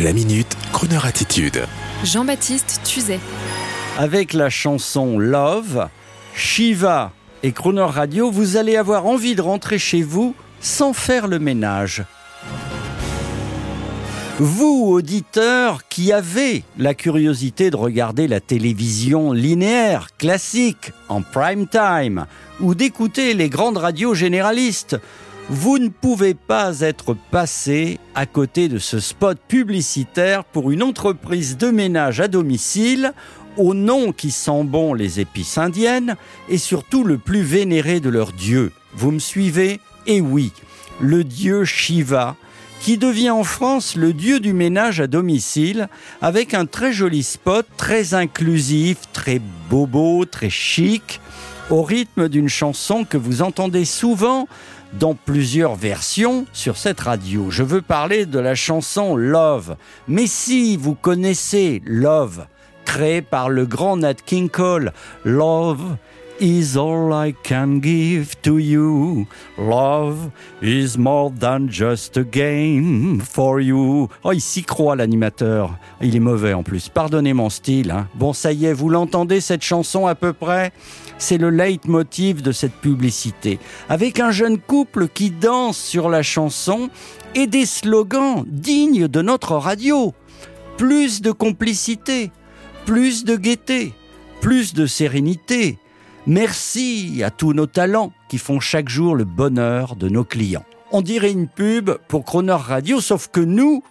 La minute, Kroneur attitude. Jean-Baptiste Tuzet. Avec la chanson Love, Shiva et Crooner Radio, vous allez avoir envie de rentrer chez vous sans faire le ménage. Vous, auditeurs, qui avez la curiosité de regarder la télévision linéaire, classique, en prime time, ou d'écouter les grandes radios généralistes, vous ne pouvez pas être passé à côté de ce spot publicitaire pour une entreprise de ménage à domicile au nom qui sent bon les épices indiennes et surtout le plus vénéré de leur dieu. Vous me suivez? Eh oui, le dieu Shiva, qui devient en France le dieu du ménage à domicile, avec un très joli spot, très inclusif, très bobo, très chic, au rythme d'une chanson que vous entendez souvent dans plusieurs versions sur cette radio. Je veux parler de la chanson Love. Mais si vous connaissez Love, créée par le grand Nat King Cole, Love is all I can give to you. Love is more than just a game for you. Oh, il s'y croit l'animateur. Il est mauvais en plus. Pardonnez mon style. Hein. Bon, ça y est, vous l'entendez cette chanson à peu près? C'est le leitmotiv de cette publicité. Avec un jeune couple qui danse sur la chanson et des slogans dignes de notre radio. Plus de complicité, plus de gaieté, plus de sérénité Merci à tous nos talents qui font chaque jour le bonheur de nos clients. On dirait une pub pour Croner Radio, sauf que nous,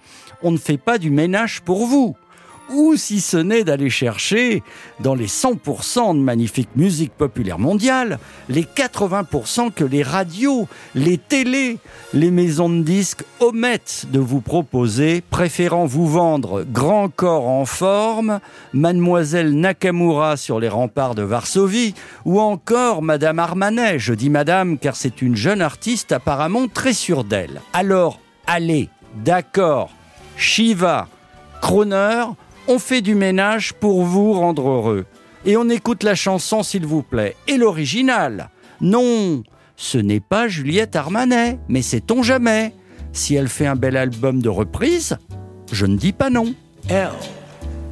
on ne fait pas du ménage pour vous ou si ce n'est d'aller chercher dans les 100% de magnifique musique populaire mondiale, les 80% que les radios, les télés, les maisons de disques omettent de vous proposer, préférant vous vendre Grand Corps en forme, Mademoiselle Nakamura sur les remparts de Varsovie, ou encore Madame Armanet, je dis Madame car c'est une jeune artiste apparemment très sûre d'elle. Alors, allez, d'accord, Shiva, Croner, on fait du ménage pour vous rendre heureux. Et on écoute la chanson, s'il vous plaît. Et l'original Non, ce n'est pas Juliette Armanet, mais sait-on jamais Si elle fait un bel album de reprise, je ne dis pas non. L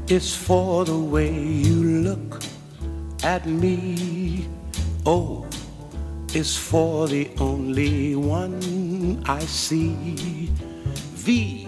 is for the way you look at me. O is for the only one I see. V